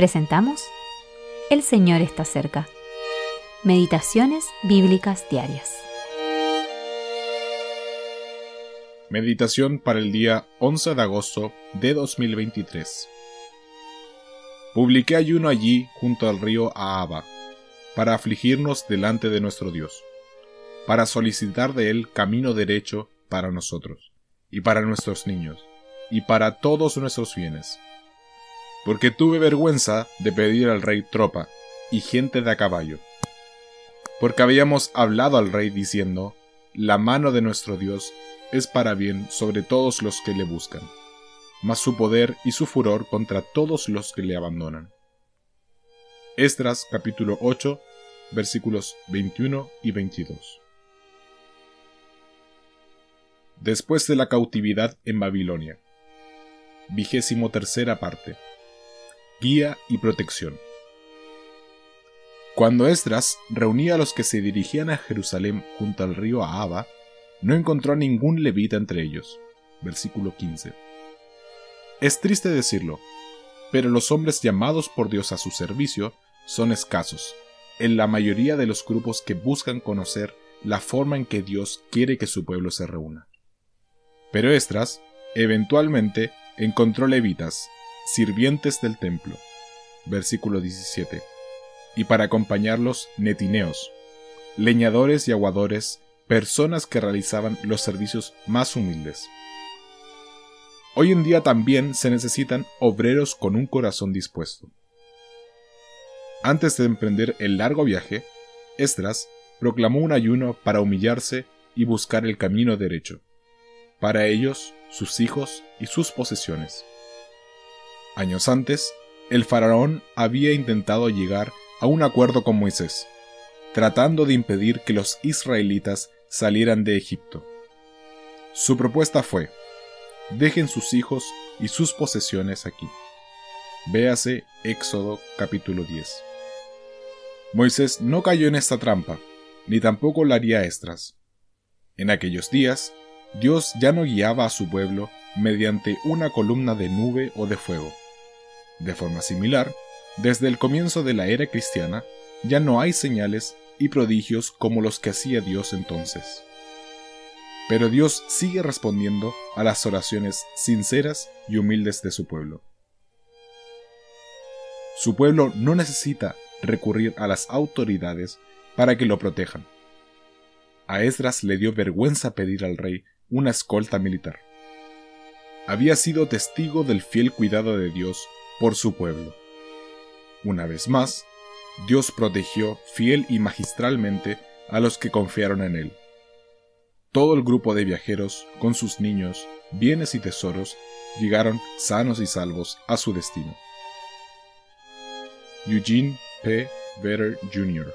Presentamos El Señor está cerca. Meditaciones Bíblicas Diarias. Meditación para el día 11 de agosto de 2023. Publiqué ayuno allí junto al río Ahaba, para afligirnos delante de nuestro Dios, para solicitar de Él camino derecho para nosotros, y para nuestros niños, y para todos nuestros bienes porque tuve vergüenza de pedir al rey tropa y gente de a caballo. Porque habíamos hablado al rey diciendo, la mano de nuestro Dios es para bien sobre todos los que le buscan, mas su poder y su furor contra todos los que le abandonan. Estras capítulo 8 versículos 21 y 22. Después de la cautividad en Babilonia. Vigésimo tercera parte guía y protección. Cuando Esdras reunía a los que se dirigían a Jerusalén junto al río Ahaba, no encontró ningún levita entre ellos. Versículo 15. Es triste decirlo, pero los hombres llamados por Dios a su servicio son escasos en la mayoría de los grupos que buscan conocer la forma en que Dios quiere que su pueblo se reúna. Pero Esdras, eventualmente, encontró levitas sirvientes del templo. Versículo 17. Y para acompañarlos, netineos, leñadores y aguadores, personas que realizaban los servicios más humildes. Hoy en día también se necesitan obreros con un corazón dispuesto. Antes de emprender el largo viaje, Esdras proclamó un ayuno para humillarse y buscar el camino derecho, para ellos, sus hijos y sus posesiones. Años antes, el faraón había intentado llegar a un acuerdo con Moisés, tratando de impedir que los israelitas salieran de Egipto. Su propuesta fue, dejen sus hijos y sus posesiones aquí. Véase Éxodo capítulo 10. Moisés no cayó en esta trampa, ni tampoco la haría Estras. En aquellos días, Dios ya no guiaba a su pueblo mediante una columna de nube o de fuego. De forma similar, desde el comienzo de la era cristiana, ya no hay señales y prodigios como los que hacía Dios entonces. Pero Dios sigue respondiendo a las oraciones sinceras y humildes de su pueblo. Su pueblo no necesita recurrir a las autoridades para que lo protejan. A Esdras le dio vergüenza pedir al rey una escolta militar. Había sido testigo del fiel cuidado de Dios por su pueblo. Una vez más, Dios protegió fiel y magistralmente a los que confiaron en Él. Todo el grupo de viajeros, con sus niños, bienes y tesoros, llegaron sanos y salvos a su destino. Eugene P. Vedder Jr.